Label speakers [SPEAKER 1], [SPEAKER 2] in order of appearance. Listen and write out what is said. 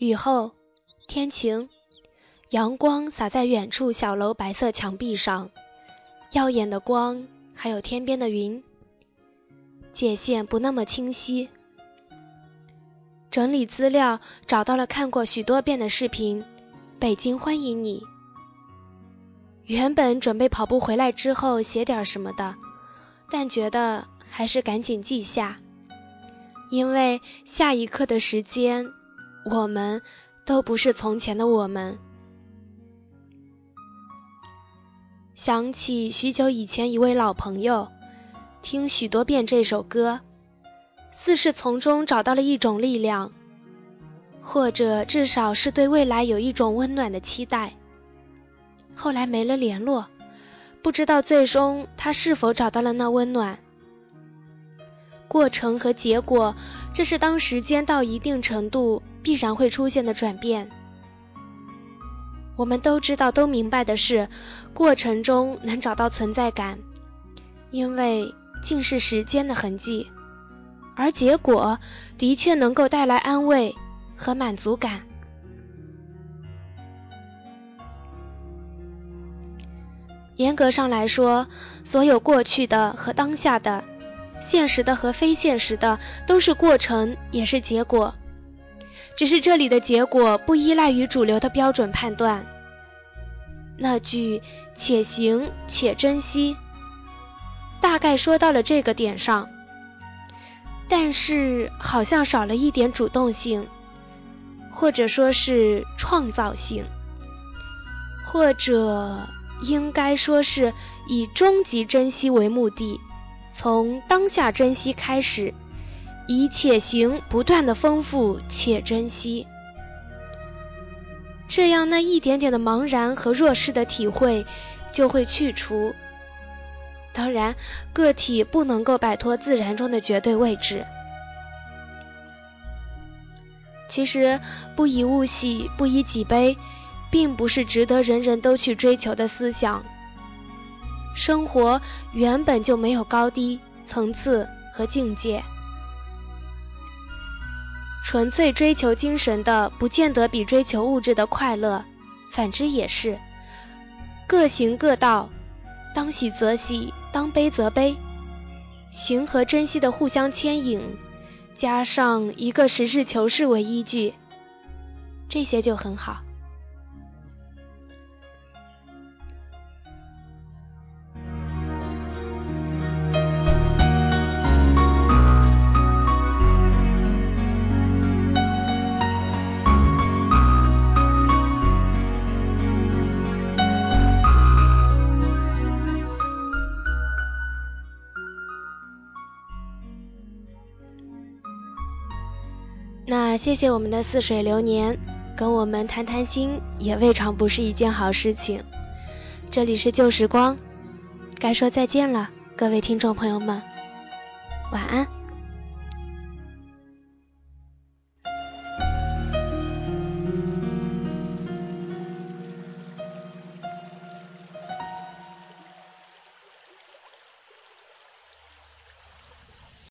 [SPEAKER 1] 雨后，天晴，阳光洒在远处小楼白色墙壁上，耀眼的光，还有天边的云，界限不那么清晰。整理资料，找到了看过许多遍的视频，《北京欢迎你》。原本准备跑步回来之后写点什么的，但觉得还是赶紧记下，因为下一刻的时间。我们都不是从前的我们。想起许久以前一位老朋友，听许多遍这首歌，似是从中找到了一种力量，或者至少是对未来有一种温暖的期待。后来没了联络，不知道最终他是否找到了那温暖。过程和结果，这是当时间到一定程度。必然会出现的转变，我们都知道、都明白的是，过程中能找到存在感，因为尽是时间的痕迹；而结果的确能够带来安慰和满足感。严格上来说，所有过去的和当下的、现实的和非现实的，都是过程，也是结果。只是这里的结果不依赖于主流的标准判断。那句“且行且珍惜”，大概说到了这个点上，但是好像少了一点主动性，或者说是创造性，或者应该说是以终极珍惜为目的，从当下珍惜开始。以且行不断的丰富且珍惜，这样那一点点的茫然和弱势的体会就会去除。当然，个体不能够摆脱自然中的绝对位置。其实，不以物喜，不以己悲，并不是值得人人都去追求的思想。生活原本就没有高低、层次和境界。纯粹追求精神的，不见得比追求物质的快乐；反之也是。各行各道，当喜则喜，当悲则悲。行和珍惜的互相牵引，加上一个实事求是为依据，这些就很好。那谢谢我们的似水流年，跟我们谈谈心也未尝不是一件好事情。这里是旧时光，该说再见了，各位听众朋友们，晚安。